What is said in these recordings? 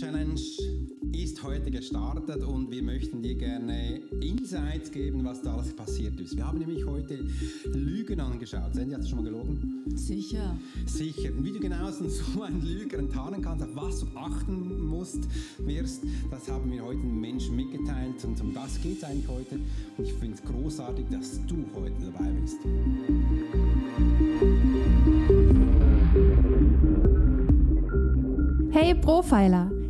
Challenge ist heute gestartet und wir möchten dir gerne Insights geben, was da alles passiert ist. Wir haben nämlich heute Lügen angeschaut. Sandy, hast du schon mal gelogen? Sicher. Sicher. Und wie du genau so einen Lüger enttarnen kannst, auf was du achten musst, wirst, das haben wir heute den Menschen mitgeteilt und um das geht es eigentlich heute. Und ich finde es großartig, dass du heute dabei bist. Hey Profiler!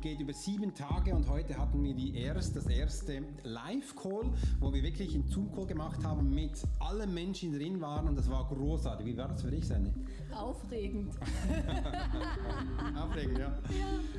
Die geht über sieben Tage und heute hatten wir die erst, das erste Live-Call, wo wir wirklich einen Zoom-Call gemacht haben mit allen Menschen, die drin waren und das war großartig. Wie war das für dich, Sandy? Aufregend. Aufregend, ja.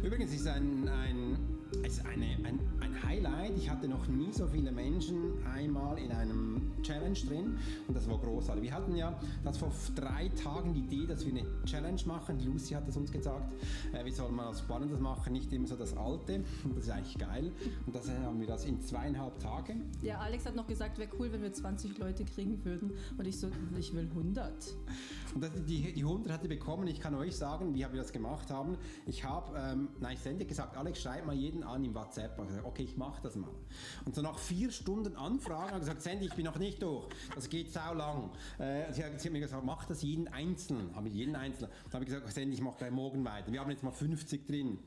Übrigens ist ein, ein, es ist eine, ein, ein Highlight. Ich hatte noch nie so viele Menschen einmal in einem Challenge drin und das war großartig. Wir hatten ja das vor drei Tagen die Idee, dass wir eine Challenge machen. Lucy hat es uns gesagt, äh, wir sollen mal was Spannendes machen, nicht immer so das Alte. Und das ist eigentlich geil. Und das haben wir das in zweieinhalb Tagen. Ja, Alex hat noch gesagt, wäre cool, wenn wir 20 Leute kriegen würden. Und ich so, ich will 100. Und das, die, die 100 hat sie bekommen. Ich kann euch sagen, wie wir das gemacht haben. Ich habe, ähm, nein, Sandy gesagt, Alex, schreib mal jeden an im WhatsApp. Ich gesagt, okay, ich mache das mal. Und so nach vier Stunden Anfragen habe ich gesagt, Sandy, ich bin noch nicht durch. Das geht sau lang. Äh, sie, hat, mir gesagt, mach das jeden Einzelnen. Habe ich jeden Einzelnen. Dann habe ich gesagt, Sandy, ich mache gleich morgen weiter. Wir haben jetzt mal 50 drin.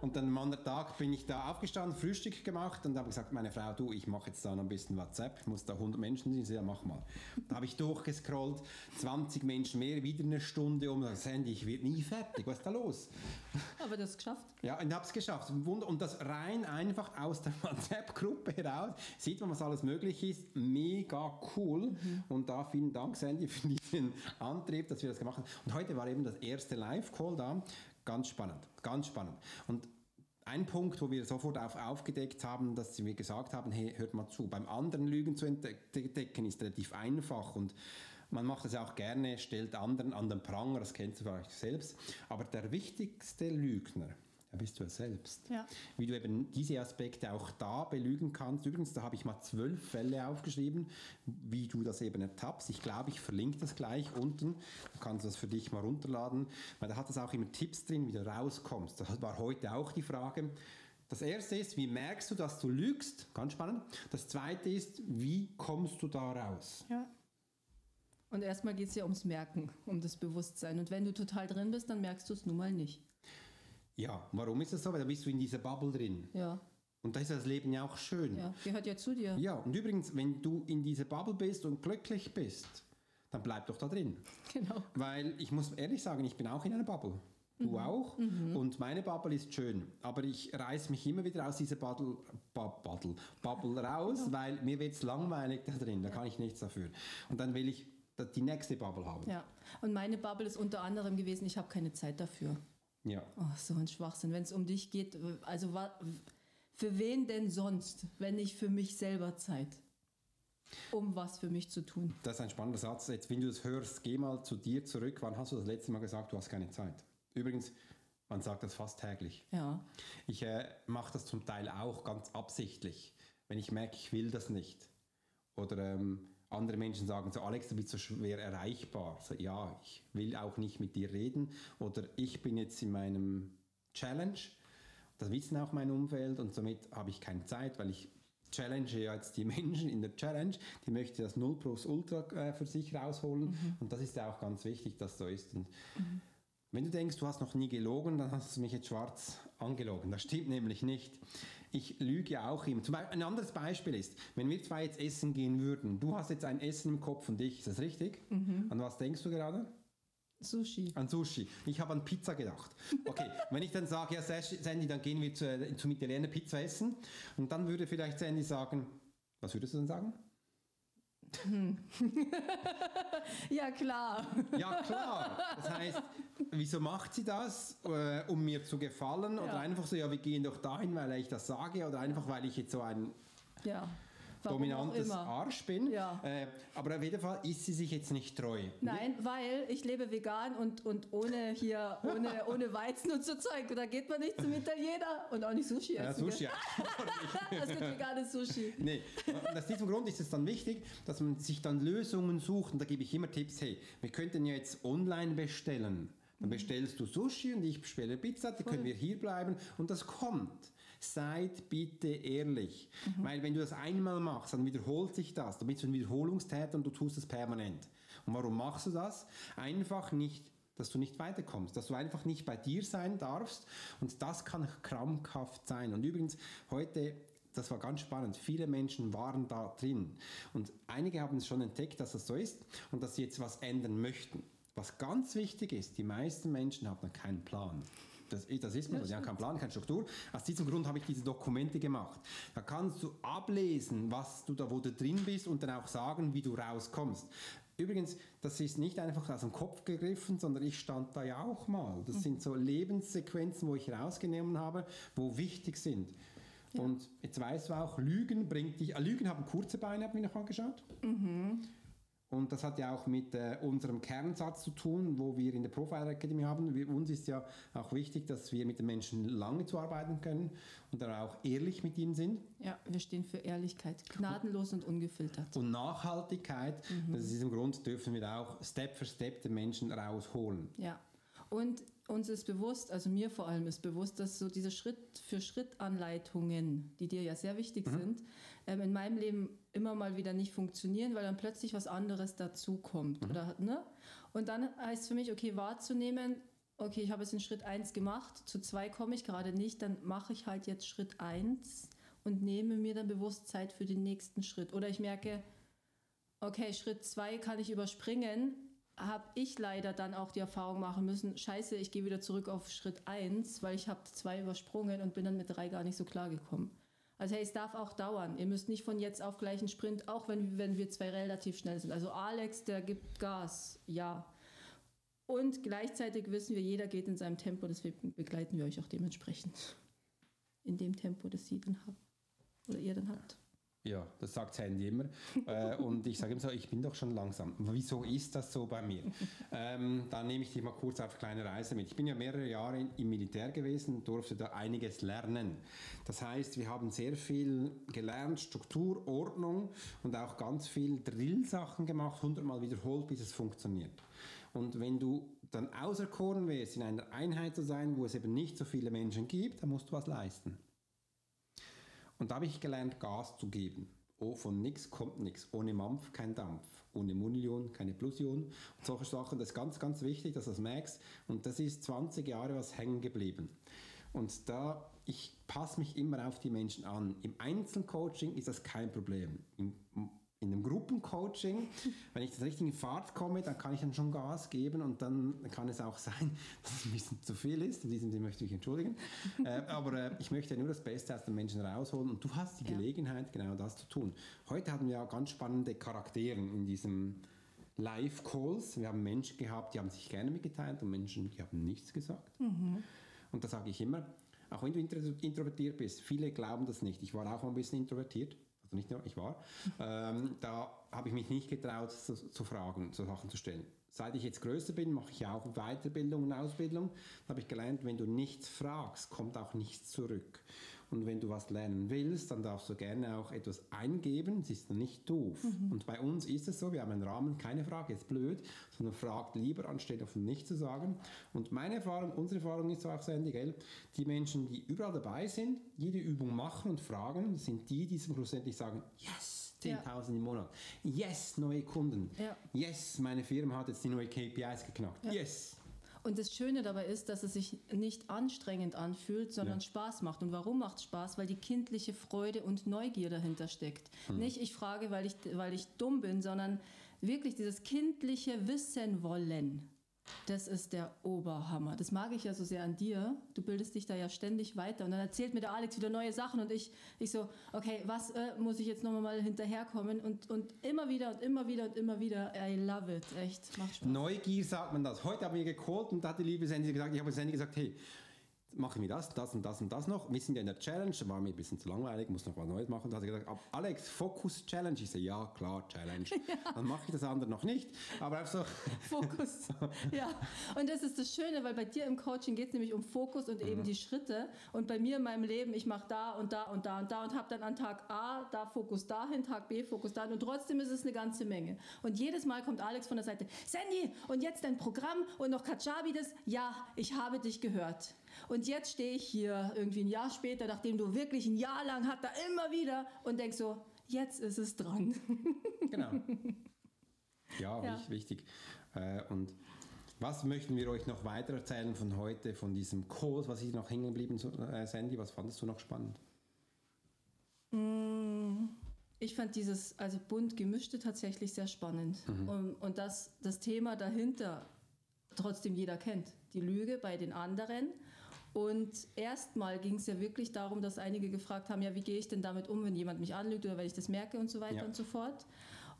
Und dann am anderen Tag bin ich da aufgestanden, Frühstück gemacht und habe gesagt, meine Frau, du, ich mache jetzt da noch ein bisschen WhatsApp. Ich muss da 100 Menschen sehen. Sie ja, mach mal. Da habe ich durchgescrollt, 20 Menschen mehr, wieder eine Stunde um. Sandy, ich werde nie fertig. Was ist da los? Aber das geschafft. Ja, und habe es geschafft. Und das rein einfach aus der WhatsApp-Gruppe heraus. Sieht man, was alles möglich ist. Mega cool. Mhm. Und da vielen Dank, Sandy, für diesen Antrieb, dass wir das gemacht haben. Und heute war eben das erste Live-Call da. Ganz spannend, ganz spannend. Und ein Punkt, wo wir sofort auf, aufgedeckt haben, dass wir gesagt haben, hey, hört mal zu, beim anderen Lügen zu entdecken ist relativ einfach und man macht es auch gerne, stellt anderen an den Pranger, das kennst du vielleicht selbst. Aber der wichtigste Lügner, bist du ja selbst. Ja. Wie du eben diese Aspekte auch da belügen kannst. Übrigens, da habe ich mal zwölf Fälle aufgeschrieben, wie du das eben ertappst. Ich glaube, ich verlinke das gleich unten. Du kannst das für dich mal runterladen, weil da hat es auch immer Tipps drin, wie du rauskommst. Das war heute auch die Frage. Das erste ist, wie merkst du, dass du lügst? Ganz spannend. Das zweite ist, wie kommst du da raus? Ja. Und erstmal geht es ja ums Merken, um das Bewusstsein. Und wenn du total drin bist, dann merkst du es nun mal nicht. Ja, warum ist das so? Weil da bist du in dieser Bubble drin. Ja. Und da ist das Leben ja auch schön. Ja, gehört ja zu dir. Ja, und übrigens, wenn du in dieser Bubble bist und glücklich bist, dann bleib doch da drin. Genau. Weil ich muss ehrlich sagen, ich bin auch in einer Bubble. Du mhm. auch. Mhm. Und meine Bubble ist schön. Aber ich reiß mich immer wieder aus dieser Bubble, Bubble, Bubble raus, ja. weil mir wird es langweilig da drin. Da kann ich nichts dafür. Und dann will ich die nächste Bubble haben. Ja. Und meine Bubble ist unter anderem gewesen, ich habe keine Zeit dafür. Ja. Oh, so ein Schwachsinn. Wenn es um dich geht, also für wen denn sonst, wenn nicht für mich selber Zeit? Um was für mich zu tun. Das ist ein spannender Satz. Jetzt, wenn du das hörst, geh mal zu dir zurück. Wann hast du das letzte Mal gesagt, du hast keine Zeit? Übrigens, man sagt das fast täglich. Ja. Ich äh, mache das zum Teil auch ganz absichtlich, wenn ich merke, ich will das nicht. Oder ähm, andere Menschen sagen so, Alex, du bist so schwer erreichbar. So, ja, ich will auch nicht mit dir reden. Oder ich bin jetzt in meinem Challenge. Das wissen auch mein Umfeld und somit habe ich keine Zeit, weil ich challenge ja jetzt die Menschen in der Challenge, die möchte das Null plus Ultra äh, für sich rausholen Mhm. und das ist ja auch ganz wichtig, dass so ist. Und wenn du denkst, du hast noch nie gelogen, dann hast du mich jetzt schwarz angelogen. Das stimmt nämlich nicht. Ich lüge ja auch immer. Zum Beispiel ein anderes Beispiel ist, wenn wir zwei jetzt essen gehen würden, du hast jetzt ein Essen im Kopf und ich, ist das richtig? Mhm. An was denkst du gerade? Sushi. An Sushi. Ich habe an Pizza gedacht. Okay, wenn ich dann sage, ja Sandy, dann gehen wir zu, zum Italiener Pizza essen und dann würde vielleicht Sandy sagen, was würdest du dann sagen? Ja, klar. Ja, klar. Das heißt, wieso macht sie das? Äh, um mir zu gefallen? Oder Ja. einfach so, ja, wir gehen doch dahin, weil ich das sage? Oder einfach, weil ich jetzt so ein Ja. Warum dominantes. Arsch bin? Ja. Äh, aber auf jeden Fall ist sie sich jetzt nicht treu. Nein, weil ich lebe vegan und, und ohne hier, ohne, ohne Weizen und so Zeug. Da geht man nicht zum Italiener und auch nicht Sushi Ja, essen. Sushi. gell? Es gibt veganes Sushi. Nee, und aus diesem Grund ist es dann wichtig, dass man sich dann Lösungen sucht. Und da gebe ich immer Tipps, hey, wir könnten ja jetzt online bestellen. Dann bestellst du Sushi und ich bestelle Pizza, dann können wir hier bleiben und das kommt. Seid bitte ehrlich. Weil wenn du das einmal machst, dann wiederholt sich das. Du bist ein Wiederholungstäter und du tust es permanent. Und warum machst du das? Einfach nicht dass du nicht weiterkommst, dass du einfach nicht bei dir sein darfst und das kann krampfhaft sein. Und übrigens, heute das war ganz spannend. Viele Menschen waren da drin. Und einige haben es schon entdeckt, dass das so ist und dass sie jetzt was ändern möchten. Was ganz wichtig ist, die meisten Menschen haben keinen Plan. Das, das ist man, so. die haben keinen Plan, keine Struktur. Aus diesem Grund habe ich diese Dokumente gemacht. Da kannst du ablesen, was du da, wo du drin bist und dann auch sagen, wie du rauskommst. Übrigens, das ist nicht einfach aus dem Kopf gegriffen, sondern ich stand da ja auch mal. Das sind so Lebenssequenzen, wo ich rausgenommen habe, wo wichtig sind. Und jetzt weißt du auch, Lügen bringt dich. äh, Lügen haben kurze Beine, habe ich mir noch angeschaut. Und das hat ja auch mit äh, unserem Kernsatz zu tun, wo wir in der Profiler Academy haben. Wir, uns ist ja auch wichtig, dass wir mit den Menschen lange zuarbeiten können und dann auch ehrlich mit ihnen sind. Ja, wir stehen für Ehrlichkeit. Gnadenlos und ungefiltert. Und Nachhaltigkeit, aus diesem Grund dürfen wir auch Step für Step den Menschen rausholen. Ja. Und uns ist bewusst, also mir vor allem ist bewusst, dass so diese Schritt-für-Schritt-Anleitungen, die dir ja sehr wichtig sind, ähm, in meinem Leben immer mal wieder nicht funktionieren, weil dann plötzlich was anderes dazukommt. Oder, ne? Und dann heißt es für mich, okay, wahrzunehmen, okay, ich habe jetzt den Schritt 1 gemacht, zu 2 komme ich gerade nicht, dann mache ich halt jetzt Schritt 1 und nehme mir dann bewusst Zeit für den nächsten Schritt. Oder ich merke, okay, Schritt 2 kann ich überspringen, habe ich leider dann auch die Erfahrung machen müssen, scheiße, ich gehe wieder zurück auf Schritt 1, weil ich habe zwei übersprungen und bin dann mit drei gar nicht so klar gekommen. Also hey, es darf auch dauern. Ihr müsst nicht von jetzt auf gleich einen Sprint, auch wenn, wenn wir zwei relativ schnell sind. Also Alex, der gibt Gas, ja. Und gleichzeitig wissen wir, jeder geht in seinem Tempo, deswegen begleiten wir euch auch dementsprechend. In dem Tempo, das sie dann haben. Oder ihr dann habt. Ja, das sagt Sandy immer. äh, und ich sage immer so, ich bin doch schon langsam. Wieso ist das so bei mir? ähm, dann nehme ich dich mal kurz auf eine kleine Reise mit. Ich bin ja mehrere Jahre im Militär gewesen, durfte da einiges lernen. Das heißt, wir haben sehr viel gelernt, Struktur, Ordnung und auch ganz viel Drill-Sachen gemacht, hundertmal wiederholt, bis es funktioniert. Und wenn du dann auserkoren wirst, in einer Einheit zu sein, wo es eben nicht so viele Menschen gibt, dann musst du was leisten. Und da habe ich gelernt, Gas zu geben. Oh, von nichts kommt nichts. Ohne Mampf kein Dampf. Ohne Munion keine Plusion. Und solche Sachen, das ist ganz, ganz wichtig, dass du das merkst. Und das ist 20 Jahre was hängen geblieben. Und da, ich passe mich immer auf die Menschen an. Im Einzelcoaching ist das kein Problem. Im, in einem Gruppencoaching, wenn ich das richtig in Fahrt komme, dann kann ich dann schon Gas geben und dann kann es auch sein, dass es ein bisschen zu viel ist. In diesem Sinne möchte ich mich entschuldigen. äh, aber äh, ich möchte nur das Beste aus den Menschen rausholen und du hast die Ja. Gelegenheit, genau das zu tun. Heute haben wir ja ganz spannende Charaktere in diesem Live-Calls. Wir haben Menschen gehabt, die haben sich gerne mitgeteilt und Menschen, die haben nichts gesagt. Und da sage ich immer, auch wenn du intro introvertiert bist, viele glauben das nicht. Ich war auch mal ein bisschen introvertiert, also nicht nur, ich war. Ähm, da habe ich mich nicht getraut, zu, zu fragen, zu Sachen zu stellen. Seit ich jetzt größer bin, mache ich auch Weiterbildung und Ausbildung. Da habe ich gelernt, wenn du nichts fragst, kommt auch nichts zurück. Und wenn du was lernen willst, dann darfst du gerne auch etwas eingeben. Es ist nicht doof. Mhm. Und bei uns ist es so, wir haben einen Rahmen, keine Frage, ist blöd, sondern fragt lieber, anstelle davon nicht zu sagen. Und meine Erfahrung, unsere Erfahrung ist auch, Sandy, gell? die Menschen, die überall dabei sind, jede Übung machen und fragen, sind die, die schlussendlich sagen, yes, 10.000 im Monat. Yes, neue Kunden. Ja. Yes, meine Firma hat jetzt die neue KPIs geknackt. Yes. Und das Schöne dabei ist, dass es sich nicht anstrengend anfühlt, sondern Ja. Spaß macht. Und warum macht es Spaß? Weil die kindliche Freude und Neugier dahinter steckt. Hm. Nicht ich frage, weil ich, weil ich dumm bin, sondern wirklich dieses kindliche Wissen wollen. Das ist der Oberhammer. Das mag ich ja so sehr an dir. Du bildest dich da ja ständig weiter. Und dann erzählt mir der Alex wieder neue Sachen und ich, ich so, okay, was äh, muss ich jetzt nochmal mal hinterherkommen? Und, und immer wieder und immer wieder und immer wieder. I love it. Echt, macht Spaß. Neugier sagt man das. Heute haben wir gecallt und da hat die liebe Sandy gesagt, ich habe Sandy gesagt, hey, machen wir das, das und das und das noch. Wir sind ja in der Challenge, da war mir ein bisschen zu langweilig, muss noch was Neues machen. Da hat sie gesagt, "Ab- Alex, Fokus Challenge. Ich so, ja klar, Challenge. Dann mache ich das andere noch nicht. Aber einfach so, Fokus. Ja, und das ist das Schöne, weil bei dir im Coaching geht es nämlich um Fokus und Mhm. eben die Schritte. Und bei mir in meinem Leben, ich mache da und da und da und da und habe dann an Tag A da Fokus dahin, Tag B Fokus dahin. Und trotzdem ist es eine ganze Menge. Und jedes Mal kommt Alex von der Seite, Sandy, und jetzt dein Programm und noch Kajabi das. Ja, ich habe dich gehört. Und jetzt stehe ich hier irgendwie ein Jahr später, nachdem du wirklich ein Jahr lang hat, da immer wieder und denk so, jetzt ist es dran. genau. Ja, Ja. wich- wichtig. Äh, Und was möchten wir euch noch weiter erzählen von heute, von diesem Kurs, was ist noch hängen geblieben, äh, Sandy? Was fandest du noch spannend? Ich fand dieses, also bunt gemischte tatsächlich sehr spannend. Und, und dass das Thema dahinter trotzdem jeder kennt. Die Lüge bei den anderen. Und erstmal ging es ja wirklich darum, dass einige gefragt haben, ja, wie gehe ich denn damit um, wenn jemand mich anlügt oder wenn ich das merke und so weiter Ja. und so fort.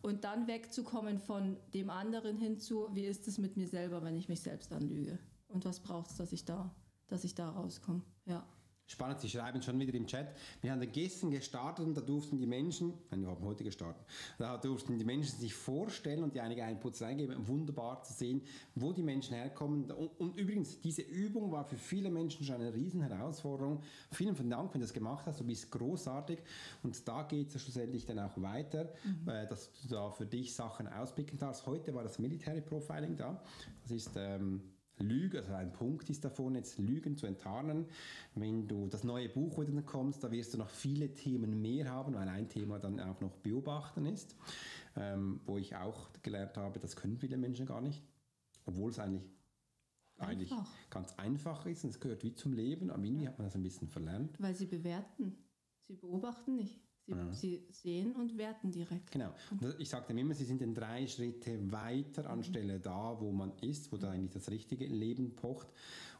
Und dann wegzukommen von dem anderen hinzu, wie ist es mit mir selber, wenn ich mich selbst anlüge? Und was braucht es, dass ich da, dass ich da rauskomme? Ja. Spannend, Sie schreiben schon wieder im Chat. Wir haben gestern gestartet und da durften die Menschen, nein, wir haben heute gestartet, da durften die Menschen sich vorstellen und die einige Inputs reingeben. Wunderbar zu sehen, wo die Menschen herkommen. Und, und übrigens, diese Übung war für viele Menschen schon eine riesen Herausforderung. Vielen vielen Dank, wenn du das gemacht hast. Du bist großartig. Und da geht es schlussendlich dann auch weiter, äh, dass du da für dich Sachen auspicken darfst. Heute war das Military Profiling da. Das ist ähm, Lüge, also ein Punkt ist davon, jetzt Lügen zu enttarnen. Wenn du das neue Buch, dann kommst, da wirst du noch viele Themen mehr haben, weil ein Thema dann auch noch Beobachten ist, ähm, wo ich auch gelernt habe, das können viele Menschen gar nicht, obwohl es eigentlich, eigentlich ganz einfach ist und es gehört wie zum Leben, aber irgendwie hat man das ein bisschen verlernt. Weil sie bewerten. Sie beobachten nicht. Sie, sie sehen und werten direkt. Genau. Das- ich sagte immer, sie sind in drei Schritte weiter anstelle da, wo man ist, wo da eigentlich das richtige Leben pocht.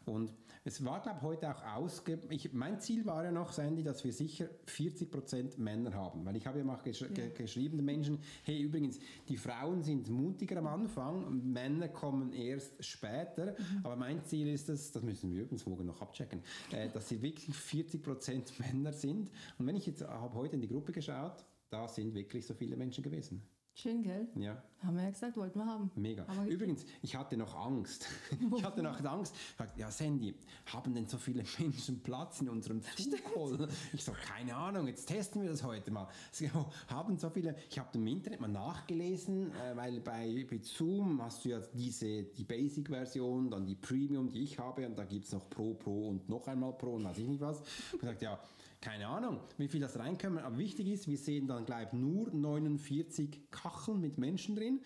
Und es war, glaube ich, heute auch ausge... Ich, mein Ziel war ja noch, Sandy, dass wir sicher 40% Männer haben. Weil ich habe ja mal gesch ge geschrieben den Menschen, hey, übrigens, die Frauen sind mutiger am Anfang, Männer kommen erst später. Aber mein Ziel ist es, das müssen wir übrigens morgen noch abchecken, äh, dass sie wirklich 40% Männer sind. Und wenn ich jetzt, habe heute in die Gruppe geschaut, da sind wirklich so viele Menschen gewesen. Schön, gell? Ja, Haben wir ja gesagt, wollten wir haben. mega. Aber Übrigens, ich hatte noch Angst. Ich hatte noch Angst. Ich sagte, ja, Sandy, haben denn so viele Menschen Platz in unserem Zoom-Call? Ich so, keine Ahnung, jetzt testen wir das heute mal. So, haben so viele, ich habe im Internet mal nachgelesen, äh, weil bei, bei Zoom hast du ja diese, die Basic-Version, dann die Premium, die ich habe, und da gibt es noch Pro, Pro und noch einmal Pro und weiß ich nicht was. Ich gesagt, ja, keine Ahnung, wie viel das reinkommen, aber wichtig ist, wir sehen dann gleich nur 49 Kacheln mit Menschen drin.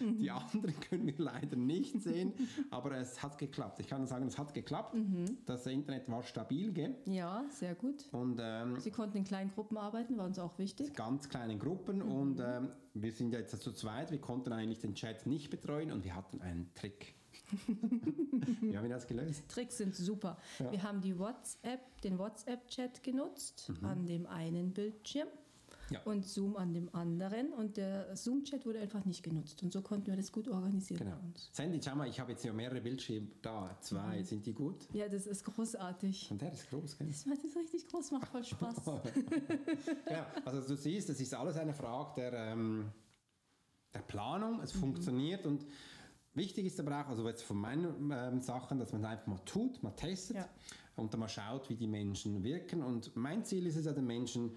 Die anderen können wir leider nicht sehen, aber es hat geklappt. Ich kann sagen, es hat geklappt. Das Internet war stabil, gell? Ja, sehr gut. Und ähm, Sie konnten in kleinen Gruppen arbeiten, war uns auch wichtig. ganz kleinen Gruppen und ähm, wir sind ja jetzt zu zweit, wir konnten eigentlich den Chat nicht betreuen und wir hatten einen Trick. Wie haben wir das gelöst? Tricks sind super. Ja. Wir haben die WhatsApp, den WhatsApp-Chat genutzt an dem einen Bildschirm Mhm. Ja. und Zoom an dem anderen. Und der Zoom-Chat wurde einfach nicht genutzt. Und so konnten wir das gut organisieren Genau. Sandy, schau mal, ich habe jetzt ja mehrere Bildschirme da. Zwei, sind die gut? Ja, das ist großartig. Und der ist groß, gell? Das macht das richtig groß, macht voll Spaß. Ja, also du siehst, es ist alles eine Frage der, ähm, der Planung, es funktioniert und wichtig ist aber auch, also jetzt von meinen ähm, Sachen, dass man einfach mal tut, mal testet. Ja. und dann mal schaut, wie die Menschen wirken. Und mein Ziel ist es ja, den Menschen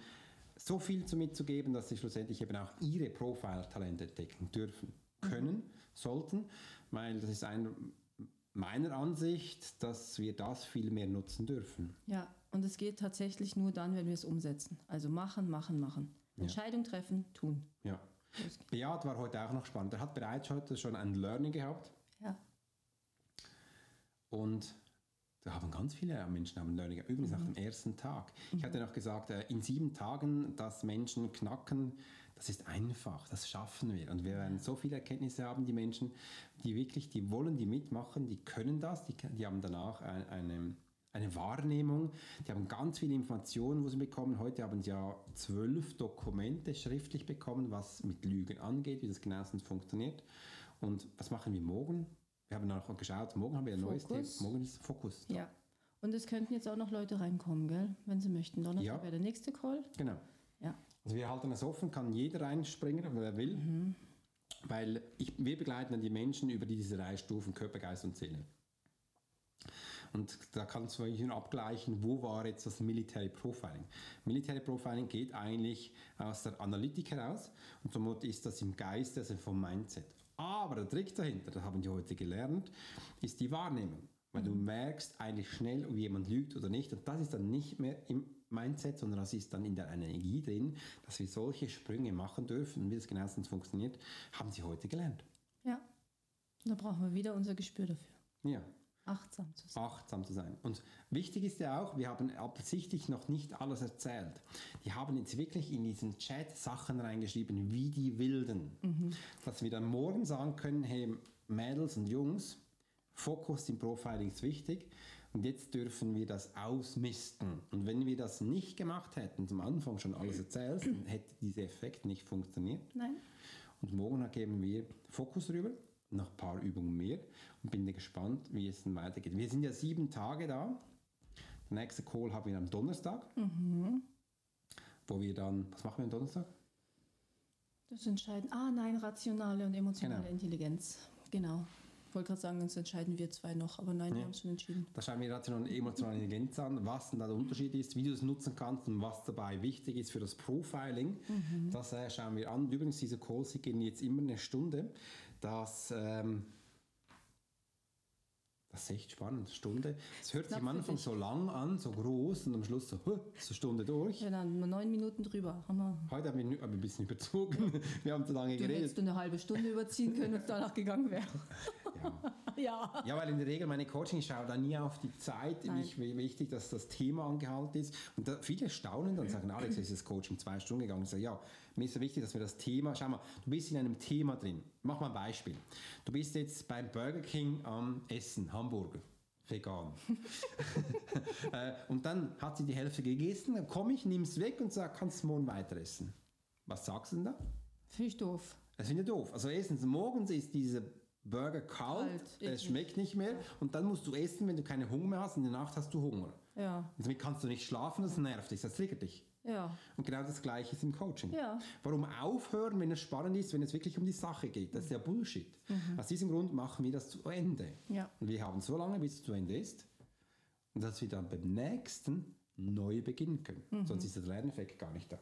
so viel zu mitzugeben, dass sie schlussendlich eben auch ihre Profile-Talente entdecken dürfen, können, mhm. sollten, weil das ist ein, meiner Ansicht, dass wir das viel mehr nutzen dürfen. Ja, und es geht tatsächlich nur dann, wenn wir es umsetzen. Also machen, machen, machen. Ja. Entscheidung treffen, tun. Ja. Beat war heute auch noch spannend. Er hat bereits heute schon ein Learning gehabt. Ja. Und da haben ganz viele Menschen haben Learning. Übrigens mhm. nach dem ersten Tag. Ich hatte noch gesagt, äh, in sieben Tagen, dass Menschen knacken, das ist einfach, das schaffen wir. Und wir werden so viele Erkenntnisse haben, die Menschen, die wirklich, die wollen, die mitmachen, die können das, die, die haben danach eine, eine Wahrnehmung, die haben ganz viele Informationen, wo sie bekommen. Heute haben sie ja zwölf Dokumente schriftlich bekommen, was mit Lügen angeht, wie das genauestens funktioniert. Und was machen wir morgen? Wir haben auch geschaut, morgen haben wir ein Fokus. neues Thema. Morgen ist Fokus. Da. Ja. Und es könnten jetzt auch noch Leute reinkommen, gell? wenn sie möchten. Donnerstag ja. wäre der nächste Call. Genau. Ja. Also wir halten es offen, kann jeder reinspringen, wer will. Mhm. Weil ich, wir begleiten dann die Menschen über diese drei Stufen Körper, Geist und Seele. Und da kannst du nur abgleichen, wo war jetzt das Military Profiling. Military Profiling geht eigentlich aus der Analytik heraus und somit ist das im Geist, also vom Mindset. Aber der Trick dahinter, das haben die heute gelernt, ist die Wahrnehmung. Weil du mhm. merkst eigentlich schnell, ob jemand lügt oder nicht. Und das ist dann nicht mehr im Mindset, sondern das ist dann in der Energie drin, dass wir solche Sprünge machen dürfen. Und wie das genauestens funktioniert, haben sie heute gelernt. Ja, da brauchen wir wieder unser Gespür dafür. Ja. Achtsam zu sein. Achtsam zu sein. Und wichtig ist ja auch, wir haben absichtlich noch nicht alles erzählt. Die haben jetzt wirklich in diesen Chat Sachen reingeschrieben, wie die Wilden. Mhm. Dass wir dann morgen sagen können, hey Mädels und Jungs, Fokus im Profiling ist wichtig und jetzt dürfen wir das ausmisten. Und wenn wir das nicht gemacht hätten, zum Anfang schon alles erzählt, dann hätte dieser Effekt nicht funktioniert. Nein. Und morgen geben wir Fokus rüber, noch ein paar Übungen mehr und bin gespannt, wie es dann weitergeht. Wir sind ja sieben Tage da. Der nächste Call haben wir am Donnerstag, mhm. wo wir dann, was machen wir am Donnerstag? Das entscheiden, ah nein, rationale und emotionale genau. Intelligenz. Genau. Ich wollte gerade sagen, das entscheiden wir zwei noch, aber nein, ja. wir haben schon entschieden. Da schauen wir rational und emotionale Intelligenz an, was denn da der Unterschied ist, wie du es nutzen kannst und was dabei wichtig ist für das Profiling. Mhm. Das äh, schauen wir an. Übrigens, diese Calls die gehen jetzt immer eine Stunde. Das ähm, das ist echt spannend. Stunde. Es hört sich am Anfang so lang an, so groß und am Schluss so, huh, so Stunde durch. Ja, dann neun Minuten drüber. Haben wir. Heute haben wir, ein bisschen überzogen. Wir haben zu lange du geredet. Hättest du eine halbe Stunde überziehen können, wenn es danach gegangen wäre. Ja. ja. ja, weil in der Regel meine Coaching, ich schaue da nie auf die Zeit. Ich wichtig, dass das Thema angehalten ist. Und viele staunen dann, sagen, Alex, ist das Coaching zwei Stunden gegangen. Ich sage, ja, mir ist so wichtig, dass wir das Thema, schau mal, du bist in einem Thema drin. Mach mal ein Beispiel. Du bist jetzt beim Burger King am Essen, Hamburger vegan. Äh, und dann hat sie die Hälfte gegessen, dann komme ich, nehme es weg und sage, kannst du morgen weiter essen. Was sagst du denn da? Finde ich doof. Das finde ich doof. Also erstens, morgens ist diese Burger kalt, es schmeckt nicht mehr und dann musst du essen, wenn du keine Hunger mehr hast, in der Nacht hast du Hunger. Ja. Und damit kannst du nicht schlafen, das nervt dich, das triggert dich. Ja. Und genau das Gleiche ist im Coaching. Ja. Warum aufhören, wenn es spannend ist, wenn es wirklich um die Sache geht? Das ist ja Bullshit. Mhm. Aus diesem Grund machen wir das zu Ende. Ja. Und wir haben so lange, bis es zu Ende ist, dass wir dann beim nächsten neu beginnen können. Mhm. Sonst ist der Lerneffekt gar nicht da.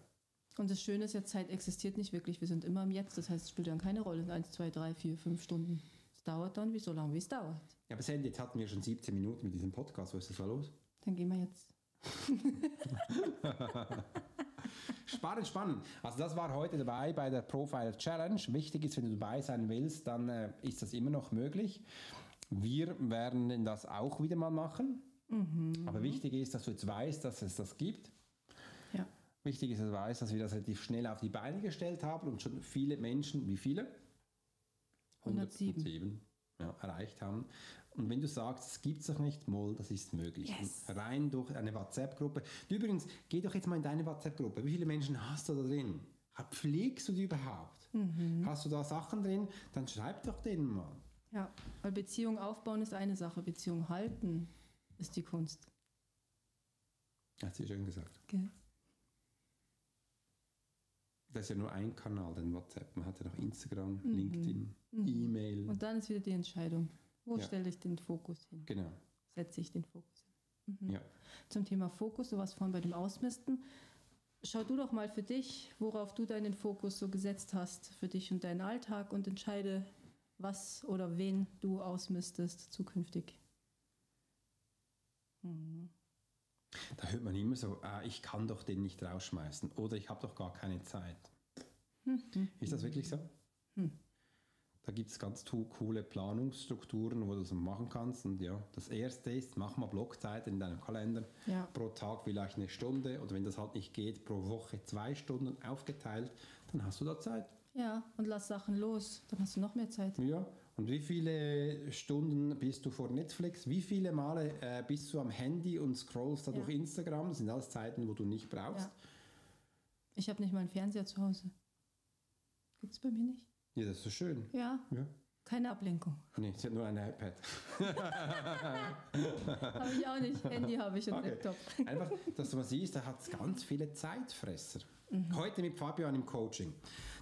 Und das Schöne ist ja, Zeit existiert nicht wirklich. Wir sind immer im Jetzt. Das heißt, es spielt dann keine Rolle in 1, 2, 3, 4, 5 Stunden. Es dauert dann wie so lange, wie es dauert. Ja, aber Sandy, jetzt hatten wir schon 17 Minuten mit diesem Podcast. Was ist das los? Dann gehen wir jetzt. spannend, spannend. Also das war heute dabei bei der Profile Challenge. Wichtig ist, wenn du dabei sein willst, dann äh, ist das immer noch möglich. Wir werden das auch wieder mal machen. Mhm. Aber wichtig ist, dass du jetzt weißt, dass es das gibt. Ja. Wichtig ist, dass du weißt, dass wir das relativ schnell auf die Beine gestellt haben und schon viele Menschen, wie viele? 107. 107 ja, erreicht haben. Und wenn du sagst, es gibt es doch nicht, Moll, das ist möglich. Yes. Rein durch eine WhatsApp-Gruppe. Übrigens, geh doch jetzt mal in deine WhatsApp-Gruppe. Wie viele Menschen hast du da drin? Pflegst du die überhaupt? Mhm. Hast du da Sachen drin? Dann schreib doch denen mal. Ja, weil Beziehung aufbauen ist eine Sache, Beziehung halten ist die Kunst. Hat sie schön gesagt. Okay. Das ist ja nur ein Kanal, den WhatsApp. Man hat ja noch Instagram, mhm. LinkedIn, mhm. E-Mail. Und dann ist wieder die Entscheidung. Wo ja. stelle ich den Fokus hin? Genau. Setze ich den Fokus hin? Ja. Zum Thema Fokus, du warst vorhin bei dem Ausmisten. Schau du doch mal für dich, worauf du deinen Fokus so gesetzt hast, für dich und deinen Alltag und entscheide, was oder wen du ausmistest zukünftig. Da hört man immer so, ah, ich kann doch den nicht rausschmeißen oder ich habe doch gar keine Zeit. Ist das wirklich so? Da gibt es ganz coole Planungsstrukturen, wo du das machen kannst. Und ja, das erste ist, mach mal Blockzeit in deinem Kalender. Ja. Pro Tag vielleicht eine Stunde oder wenn das halt nicht geht, pro Woche zwei Stunden aufgeteilt, dann hast du da Zeit. Ja, und lass Sachen los, dann hast du noch mehr Zeit. Ja. Und wie viele Stunden bist du vor Netflix? Wie viele Male äh, bist du am Handy und scrollst da Ja. durch Instagram? Das sind alles Zeiten, wo du nicht brauchst. Ja. Ich habe nicht mal einen Fernseher zu Hause. Gibt es bei mir nicht? Ja, das ist so schön. Ja, Ja. keine Ablenkung. Nee, sie hat nur ein iPad. Habe ich auch nicht. Handy habe ich und Okay. Laptop. Einfach, dass du mal siehst, da hat es ganz viele Zeitfresser. Mhm. Heute mit Fabian im Coaching.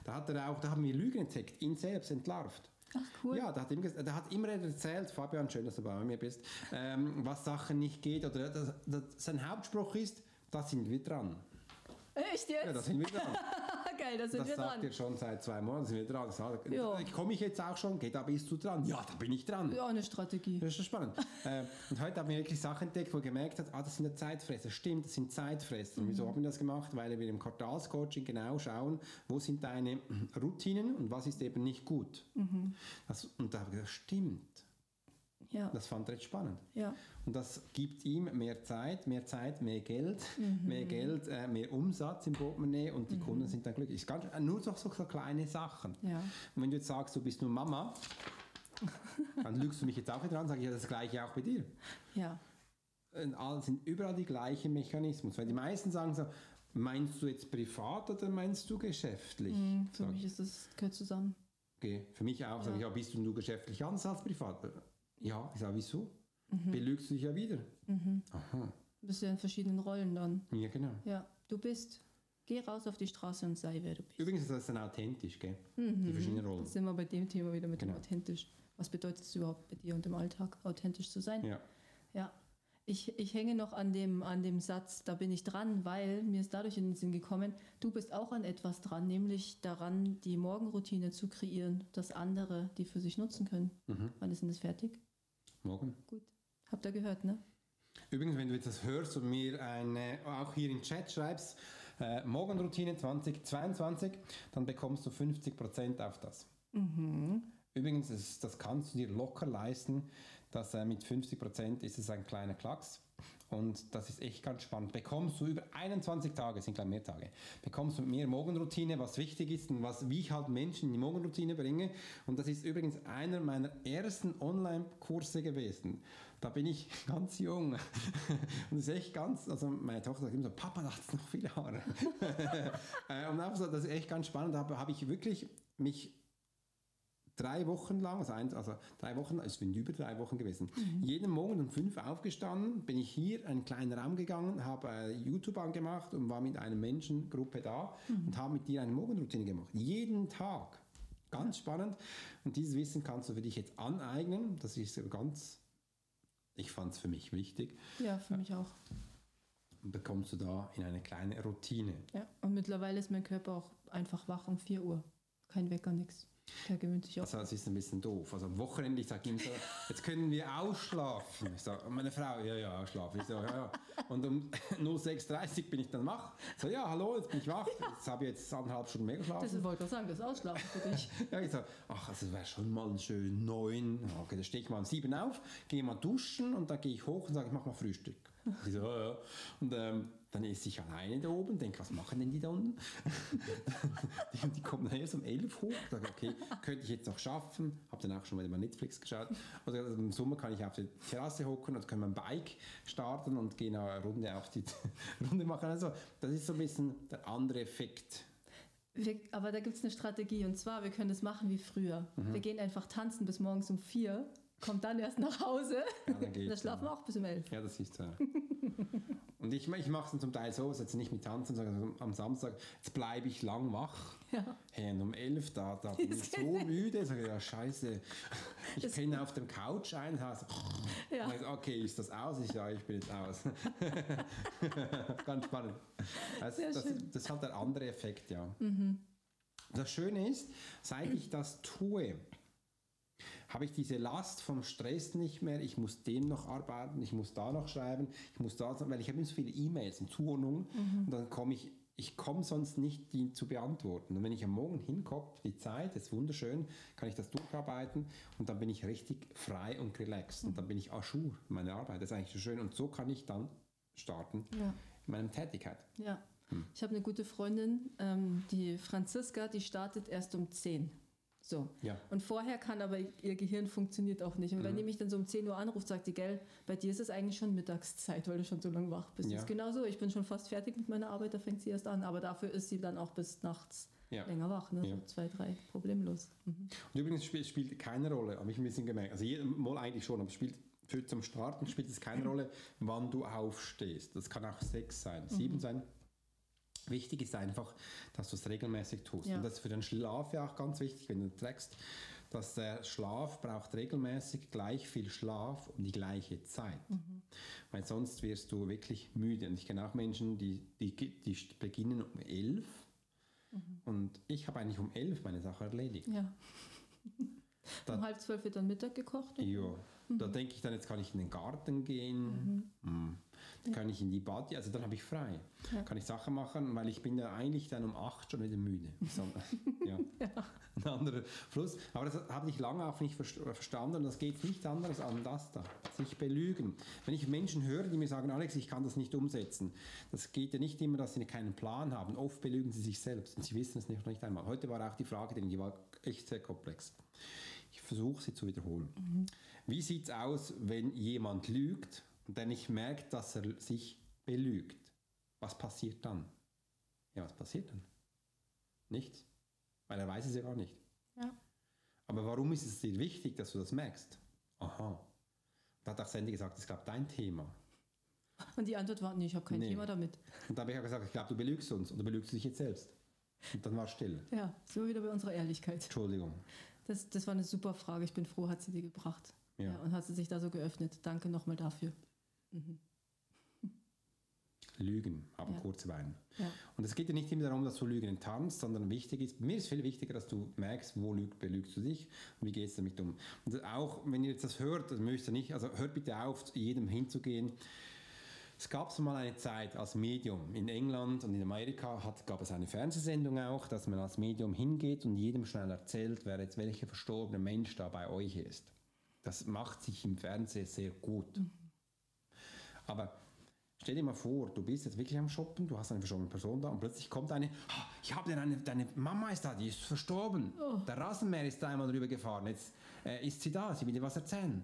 Da hat er auch, da haben wir Lügen entdeckt, ihn selbst entlarvt. Ach cool. Ja, da hat, ihm, der hat immer erzählt, Fabian, schön, dass du bei mir bist, ähm, was Sachen nicht geht. Oder das, das, sein Hauptspruch ist, da sind wir dran. Echt jetzt? Ja, da sind wir dran. Geil, da sind Das wir sagt dran. ihr schon seit zwei Monaten, sind wir dran. Das sagt, Ja. Komme ich jetzt auch schon? Geht, da bist du dran. Ja, da bin ich dran. Ja, eine Strategie. Das ist schon spannend. äh, und heute haben wir wirklich Sachen entdeckt, wo er gemerkt hat, ah, das sind ja Zeitfresser. Stimmt, das sind Zeitfresser. Und Wieso haben wir das gemacht? Weil wir im Quartalscoaching genau schauen, wo sind deine Routinen und was ist eben nicht gut. Das, und da habe ich gesagt, stimmt. Ja, Das fand er jetzt spannend. ja. Und das gibt ihm mehr Zeit, mehr Zeit, mehr Geld, Mhm. mehr Geld, äh, mehr Umsatz im Portemonnaie und die Kunden sind dann glücklich. Ist ganz, nur so, so, kleine Sachen. Ja. Und wenn du jetzt sagst, du bist nur Mama, dann lügst du mich jetzt auch wieder an, sage ich ja das gleiche auch bei dir. Ja, Und sind überall die gleichen Mechanismen. Weil die meisten sagen so, meinst du jetzt privat oder meinst du geschäftlich? Mhm, für Sag mich ist das gehört zusammen. Okay, für mich auch. Sag ich, ja, bist du nur geschäftlich anders als privat? Ja, ich sage, wieso? Belügst du dich ja wieder. Aha, Du bist ja in verschiedenen Rollen dann. ja genau. Ja, du bist. Geh raus auf die Straße und sei, wer du bist. Übrigens ist das dann authentisch, gell? Die verschiedenen Rollen. Jetzt sind wir bei dem Thema wieder mit Genau. dem authentisch. Was bedeutet es überhaupt bei dir und im Alltag, authentisch zu sein? Ja. Ja. Ich, ich hänge noch an dem, an dem Satz, da bin ich dran, weil mir ist dadurch in den Sinn gekommen, du bist auch an etwas dran, nämlich daran, die Morgenroutine zu kreieren, dass andere die für sich nutzen können. Mhm. Wann ist denn das fertig? Morgen. Gut. Habt ihr gehört, ne? Übrigens, wenn du jetzt das hörst und mir eine, auch hier im Chat schreibst, äh, Morgenroutine 2022, dann bekommst du 50% auf das. Übrigens, das, das kannst du dir locker leisten. dass äh, mit 50% ist es ein kleiner Klacks. Und das ist echt ganz spannend. Bekommst du über 21 Tage, sind gleich mehr Tage, bekommst du mit mir Morgenroutine, was wichtig ist und was, wie ich halt Menschen in die Morgenroutine bringe. Und das ist übrigens einer meiner ersten Online-Kurse gewesen. Da bin ich ganz jung. Und das ist echt ganz, also meine Tochter sagt immer so, Papa, da hat es noch viele Haare. Äh, und einfach so, das ist echt ganz spannend. Da habe ich wirklich mich drei Wochen lang, also, eins, also drei Wochen, es sind über drei Wochen gewesen, jeden Morgen um fünf aufgestanden, bin ich hier in einen kleinen Raum gegangen, habe äh, YouTube angemacht und war mit einer Menschengruppe da und habe mit dir eine Morgenroutine gemacht. Jeden Tag. Ganz spannend. Und dieses Wissen kannst du für dich jetzt aneignen. Das ist ganz, ich fand es für mich wichtig. Ja, für mich auch. Und bekommst du da in eine kleine Routine. Ja. Und mittlerweile ist mein Körper auch einfach wach um 4 Uhr. Kein Wecker, nix. Der gewöhnt sich auch. Also das ist ein bisschen doof. Also am Wochenende, ich sage ihm so, jetzt können wir ausschlafen. Ich sage, meine Frau, ja, ja, ausschlafen. Ich so, ja, ja. Und um 06.30 Uhr bin ich dann wach. So, ja, hallo, jetzt bin ich wach. Jetzt habe ich jetzt anderthalb Stunden mehr geschlafen. Das wollte ich sagen, das Ausschlafen für dich. Ja, ich sage, ach, also wäre schon mal schön neun. Okay, dann stehe ich mal um sieben auf, gehe mal duschen und dann gehe ich hoch und sage, ich mache mal Frühstück. Ich so, ja, ja. Und ähm, dann esse ich alleine da oben, denke, was machen denn die da unten? die, die kommen dann erst um elf hoch. Sage, okay, könnte ich jetzt noch schaffen. Habe dann auch schon mal Netflix geschaut. Also im Sommer kann ich auf der Terrasse hocken und können wir ein Bike starten und gehen eine Runde auf die Runde machen. Also das ist so ein bisschen der andere Effekt. Wir, aber da gibt es eine Strategie und zwar, wir können das machen wie früher. Wir gehen einfach tanzen bis morgens um vier kommt dann erst nach Hause. Ja, dann da schlafen wir auch bis um elf. Ja, das ist so. Und ich, ich mache es zum Teil so, jetzt nicht mit Tanzen, sondern am Samstag, jetzt bleibe ich lang wach. Ja. Hey, und um elf, da, da bin ich so müde. Sag ich, ja, scheiße. Ich Das- penne auf dem Couch ein, heißt, Ja. okay, ist das aus? Ich sage, ich bin jetzt aus. Ganz spannend. Das, Sehr das. Mhm. das ist halt der andere Effekt, ja. Das Schöne ist, seit ich das tue, habe ich diese Last vom Stress nicht mehr. Ich muss dem noch arbeiten, ich muss da noch schreiben, ich muss da, weil ich habe immer so viele E-Mails und Zuordnungen und dann komme ich, ich komme sonst nicht, die zu beantworten. Und wenn ich am Morgen hinkomme, die Zeit, ist wunderschön, kann ich das durcharbeiten und dann bin ich richtig frei und relaxed und dann bin ich jour in meiner Arbeit. Das ist eigentlich so schön und so kann ich dann starten Ja. in meiner Tätigkeit. Ja. Hm. Ich habe eine gute Freundin, ähm, die Franziska, die startet erst um 10. So. Ja. Und vorher kann aber ihr Gehirn funktioniert auch nicht. Und Mhm. wenn die mich dann so um 10 Uhr anruft, sagt die, gell, bei dir ist es eigentlich schon Mittagszeit, weil du schon so lange wach bist. Ja. Das ist genauso. Ich bin schon fast fertig mit meiner Arbeit, da fängt sie erst an. Aber dafür ist sie dann auch bis nachts Ja. länger wach. Ne? Ja. So zwei, drei, problemlos. Mhm. Und übrigens spielt, spielt keine Rolle, habe ich ein bisschen gemerkt. Also jedes Mal eigentlich schon, aber es spielt für zum Starten spielt es keine Rolle, wann du aufstehst. Das kann auch sechs sein, Mhm. sieben sein. Wichtig ist einfach, dass du es regelmäßig tust. Ja. Und das ist für den Schlaf ja auch ganz wichtig, wenn du trägst, dass der Schlaf braucht regelmäßig gleich viel Schlaf um die gleiche Zeit. Mhm. Weil sonst wirst du wirklich müde. Und ich kenne auch Menschen, die, die, die beginnen um elf Mhm. und ich habe eigentlich um elf meine Sache erledigt. Ja. Da- um halb zwölf wird dann Mittag gekocht. Ja, da denke ich dann, jetzt kann ich in den Garten gehen, Hm. Kann ich in die Body, also dann habe ich frei. Ja. Kann ich Sachen machen, weil ich bin ja eigentlich dann um 8 schon wieder müde. So, ja. Ein anderer Fluss. Aber das habe ich lange auch nicht ver- verstanden und das geht nichts anderes an das da, sich belügen. Wenn ich Menschen höre, die mir sagen, Alex, ich kann das nicht umsetzen, das geht ja nicht immer, dass sie keinen Plan haben. Oft belügen sie sich selbst und sie wissen es nicht, nicht einmal. Heute war auch die Frage drin, die war echt sehr komplex. Ich versuche sie zu wiederholen. Wie sieht es aus, wenn jemand lügt und dann ich merke, dass er sich belügt? Was passiert dann? Ja, was passiert dann? Nichts. Weil er weiß es ja gar nicht. Ja. Aber warum ist es dir wichtig, dass du das merkst? Aha. Da hat auch Sandy gesagt, ist, glaube dein Thema. Und die Antwort war, nee, ich habe kein Nee. Thema damit. Und da habe ich auch gesagt, ich glaube, du belügst uns belügst du dich jetzt selbst. Und dann war es still. Ja, wir wieder bei unserer Ehrlichkeit. Entschuldigung. Das, das war eine super Frage. Ich bin froh, hat sie dir gebracht. Ja. Ja. und hat sie sich da so geöffnet. Danke nochmal dafür. Lügen, aber Ja. kurze Beine. Ja. Und es geht ja nicht immer darum, dass du Lügen enttarnst, sondern wichtig ist, mir ist viel wichtiger, dass du merkst, wo lüg, belügst du dich und wie gehst du damit um. Und auch, wenn ihr jetzt das hört, das müsst ihr nicht, also hört bitte auf, zu jedem hinzugehen. Es gab so mal eine Zeit als Medium in England und in Amerika hat, gab es eine Fernsehsendung auch, dass man als Medium hingeht und jedem schnell erzählt, wer jetzt welcher verstorbene Mensch da bei euch ist. Das macht sich im Fernsehen sehr gut. Aber stell dir mal vor, du bist jetzt wirklich am Shoppen, du hast eine verstorbene Person da und plötzlich kommt eine, "Ah, ich habe eine, deine Mama ist da, die ist verstorben. Der Rasenmäher ist da einmal drüber gefahren, jetzt äh, ist sie da, sie will dir was erzählen.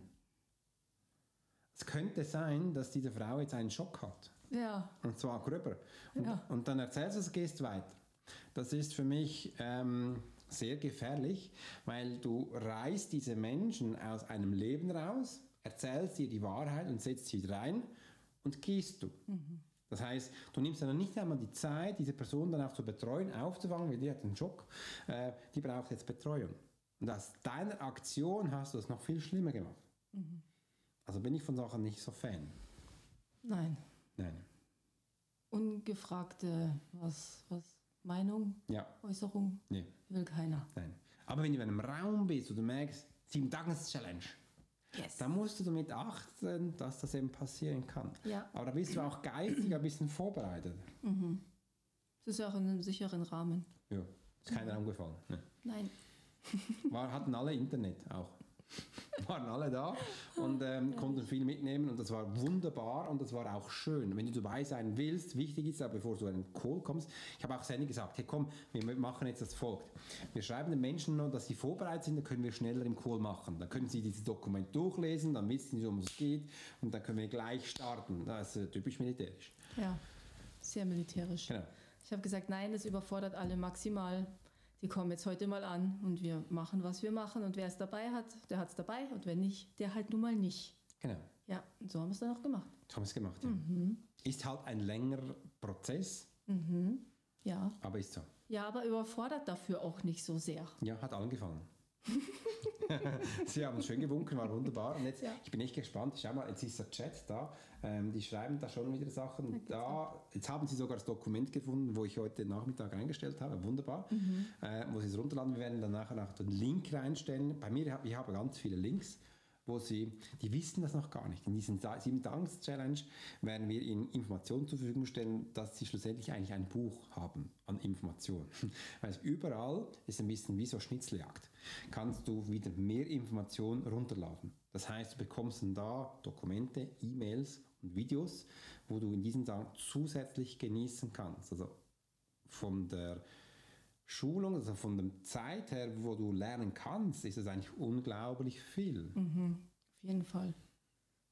Es könnte sein, dass diese Frau jetzt einen Schock hat. Ja, Und zwar gröber. Und, Ja. und dann erzählst du es, gehst weiter. Das ist für mich ähm, sehr gefährlich, weil du reißt diese Menschen aus einem Leben raus, erzählst dir die Wahrheit und setzt sie rein und gehst du. Das heißt, du nimmst dann nicht einmal die Zeit, diese Person dann auch zu betreuen, aufzufangen, weil die hat einen Schock, äh, die braucht jetzt Betreuung. Und aus deiner Aktion hast du es noch viel schlimmer gemacht. Also bin ich von Sachen nicht so Fan. nein. Nein. Ungefragte, was, was, Meinung, Ja, Äußerung nee. will keiner. Nein. Aber wenn du in einem Raum bist und du merkst, sieben Tages-Challenge, Yes. dann musst du damit achten, dass das eben passieren kann. Ja. Aber da bist du auch geistig ein bisschen vorbereitet. Es ist ja auch in einem sicheren Rahmen. Ja, ist keiner umgefallen. Ne. Nein. War, hatten alle Internet auch. Waren alle da und ähm, konnten viel mitnehmen und das war wunderbar und das war auch schön. Wenn du dabei sein willst, wichtig ist aber, bevor du in einen Call kommst, ich habe auch Sandy gesagt, hey komm, wir machen jetzt das folgt. Wir schreiben den Menschen noch, dass sie vorbereitet sind, dann können wir schneller im Call machen. Dann können sie dieses Dokument durchlesen, dann wissen sie, um was es geht und dann können wir gleich starten. Das ist äh, typisch militärisch. Ja, sehr militärisch. Genau. Ich habe gesagt, nein, es überfordert alle maximal. Die kommen jetzt heute mal an und wir machen, was wir machen. Und wer es dabei hat, der hat es dabei. Und wer nicht, der halt nun mal nicht. Genau. Ja, und so haben wir es dann auch gemacht. So haben wir es gemacht. Ja. Ist halt ein längerer Prozess, Ja. aber ist so. Ja, aber überfordert dafür auch nicht so sehr. Ja, hat allen gefallen. Sie haben schön gewunken, war wunderbar. Und jetzt, Ja. ich bin echt gespannt. Schau mal, jetzt ist der Chat da. Ähm, die schreiben da schon wieder Sachen. Da, jetzt haben Sie sogar das Dokument gefunden, wo ich heute Nachmittag eingestellt habe. Wunderbar. Äh, wo Sie es runterladen. Wir werden dann nachher noch den Link reinstellen. Bei mir, ich habe ganz viele Links wo sie, die wissen das noch gar nicht. In diesem 7-Tages-Challenge werden wir ihnen Informationen zur Verfügung stellen, dass sie schlussendlich eigentlich ein Buch haben an Informationen. Weil überall ist ein bisschen wie so Schnitzeljagd. Kannst du wieder mehr Informationen runterladen. Das heißt, du bekommst dann da Dokumente, E-Mails und Videos, wo du in diesen Tagen zusätzlich genießen kannst. Also von der Schulung, also von der Zeit her, wo du lernen kannst, ist es eigentlich unglaublich viel. Auf jeden Fall.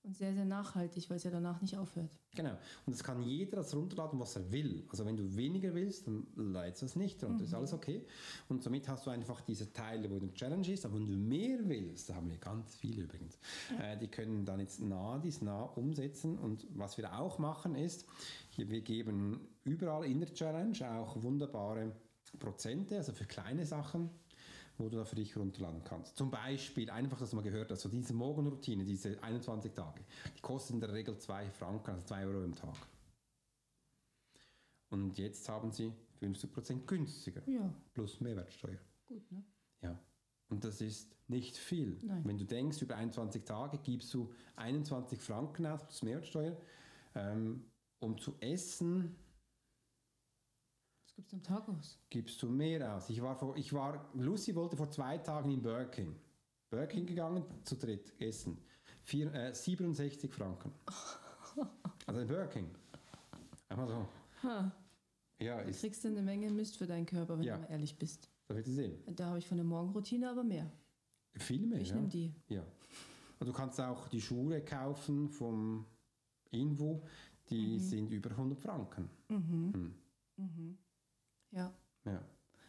Und sehr, sehr nachhaltig, weil es ja danach nicht aufhört. Genau. Und das kann jeder das runterladen, was er will. Also wenn du weniger willst, dann leidest du es nicht runter. Ist alles okay. Und somit hast du einfach diese Teile, wo eine Challenge ist. Aber wenn du mehr willst, da haben wir ganz viele übrigens, äh, die können dann jetzt nah dies nah umsetzen. Und was wir auch machen ist, wir geben überall in der Challenge auch wunderbare Prozente, also für kleine Sachen, wo du da für dich runterladen kannst. Zum Beispiel, einfach, dass mal gehört hast, so diese Morgenroutine, diese 21 Tage, die kosten in der Regel 2 Franken, also 2 Euro im Tag. Und jetzt haben sie 50% günstiger, Ja, plus Mehrwertsteuer. gut, ne? Ja. Und das ist nicht viel. Nein. Wenn du denkst, über 21 Tage gibst du 21 Franken aus plus Mehrwertsteuer, ähm, um zu essen, Gibt es am Tag aus? gibst du mehr aus. Ich war, vor, ich war, Lucy wollte vor zwei Tagen in Burger King. Burger King gegangen, zu dritt essen. Vier, äh, 67 Franken. Also in Burger King. Einmal so. Ha, Ja, du ist, kriegst du eine Menge Mist für deinen Körper, wenn Ja. du mal ehrlich bist. da wird sehen. Da habe ich von der Morgenroutine aber mehr. Viel mehr. Ich ja. nehme die. Ja. Und du kannst auch die Schuhe kaufen vom Invo, die Mhm. sind über 100 Franken. Ja. Ja.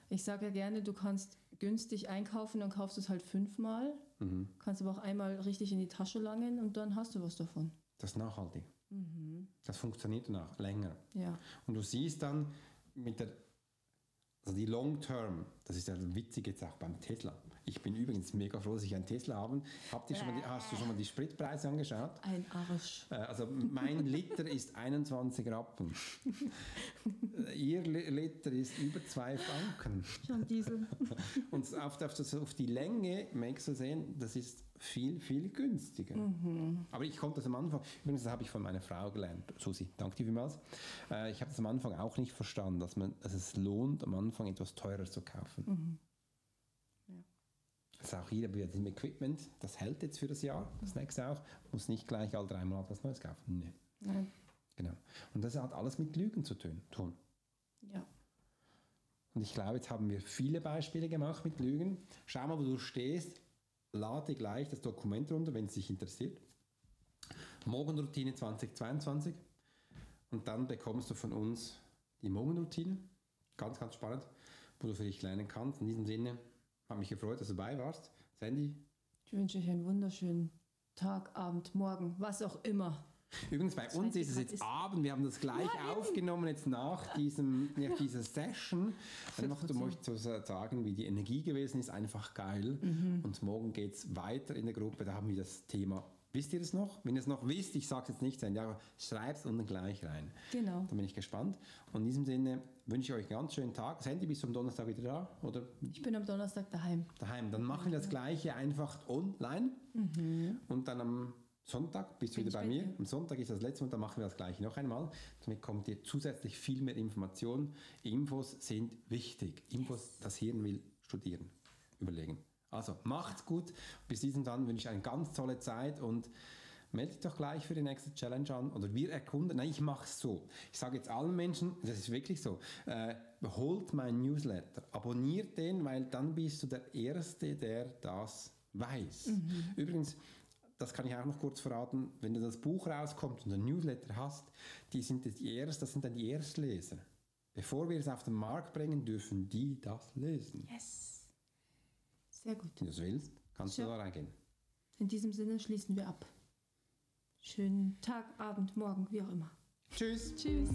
Ich sage ja gerne, du kannst günstig einkaufen, dann kaufst du es halt fünfmal. Mhm. Kannst aber auch einmal richtig in die Tasche langen und dann hast du was davon. Das ist nachhaltig. Mhm. Das funktioniert danach länger. Ja. Und du siehst dann mit der, also die Long Term, das ist ja witzig jetzt auch beim Tesla. Ich bin übrigens mega froh, dass ich einen Tesla habe. Habt ihr schon mal die, hast du schon mal die Spritpreise angeschaut? Ein Arsch. Äh, Also mein Liter ist 21 Rappen. Ihr Li- Liter ist über 2 Franken. Schon Diesel. Und auf, auf, auf die Länge merkst du sehen, das ist viel, viel günstiger. Aber ich konnte das am Anfang, übrigens das habe ich von meiner Frau gelernt, Susi, danke dir vielmals. Äh, ich habe das am Anfang auch nicht verstanden, dass, man, dass es lohnt, am Anfang etwas teurer zu kaufen. Ja. Das ist auch hier wieder diesem Equipment, das hält jetzt für das Jahr, das nächste auch, muss nicht gleich alle drei Monate was Neues kaufen. Nee. Nein. Genau. Und das hat alles mit Lügen zu tun. tun. Ja. Und ich glaube, jetzt haben wir viele Beispiele gemacht mit Lügen. Schau mal, wo du stehst. Lade gleich das Dokument runter, wenn es dich interessiert. Morgenroutine 2022. Und dann bekommst du von uns die Morgenroutine. Ganz, ganz spannend, wo du für dich lernen kannst. In diesem Sinne, hat mich gefreut, dass du dabei warst. Sandy, Ich wünsche euch einen wunderschönen Tag, Abend, Morgen, was auch immer. Übrigens, bei uns ist es jetzt ist- Abend. Wir haben das gleich aufgenommen jetzt nach, diesem, nach dieser Session. Einfach, um euch zu sagen, wie die Energie gewesen ist, einfach geil. Mhm. Und morgen geht es weiter in der Gruppe. Da haben wir das Thema. Wisst ihr das noch? Wenn ihr es noch wisst, ich sage es jetzt nicht, ja, schreibt es unten gleich rein. Genau. Dann bin ich gespannt. Und in diesem Sinne wünsche ich euch einen ganz schönen Tag. Sandy, bist du am Donnerstag wieder da? Oder Ich bin am Donnerstag daheim. daheim? Dann machen wir das Gleiche einfach online. Und dann am Sonntag bist du Bin wieder bei mir. dir. Am Sonntag ist das letzte und dann machen wir das Gleiche noch einmal. Damit kommt ihr zusätzlich viel mehr Informationen. Infos sind wichtig. Infos, das Hirn will studieren, überlegen. Also macht's gut. Bis diesen dann wünsche ich eine ganz tolle Zeit und Melde dich doch gleich für die nächste Challenge an oder wir erkunden. Nein, ich mache es so. Ich sage jetzt allen Menschen, das ist wirklich so, äh, holt mein Newsletter, abonniert den, weil dann bist du der Erste, der das weiß. Übrigens, das kann ich auch noch kurz verraten, wenn du das Buch rauskommt und ein Newsletter hast, die sind die erst, das sind dann die Erstleser. Bevor wir es auf den Markt bringen, dürfen die das lösen. Yes. Sehr gut. Wenn du es willst, kannst Schön. du da reingehen. In diesem Sinne schließen wir ab. Schönen Tag, Abend, Morgen, wie auch immer. Tschüss. Tschüss.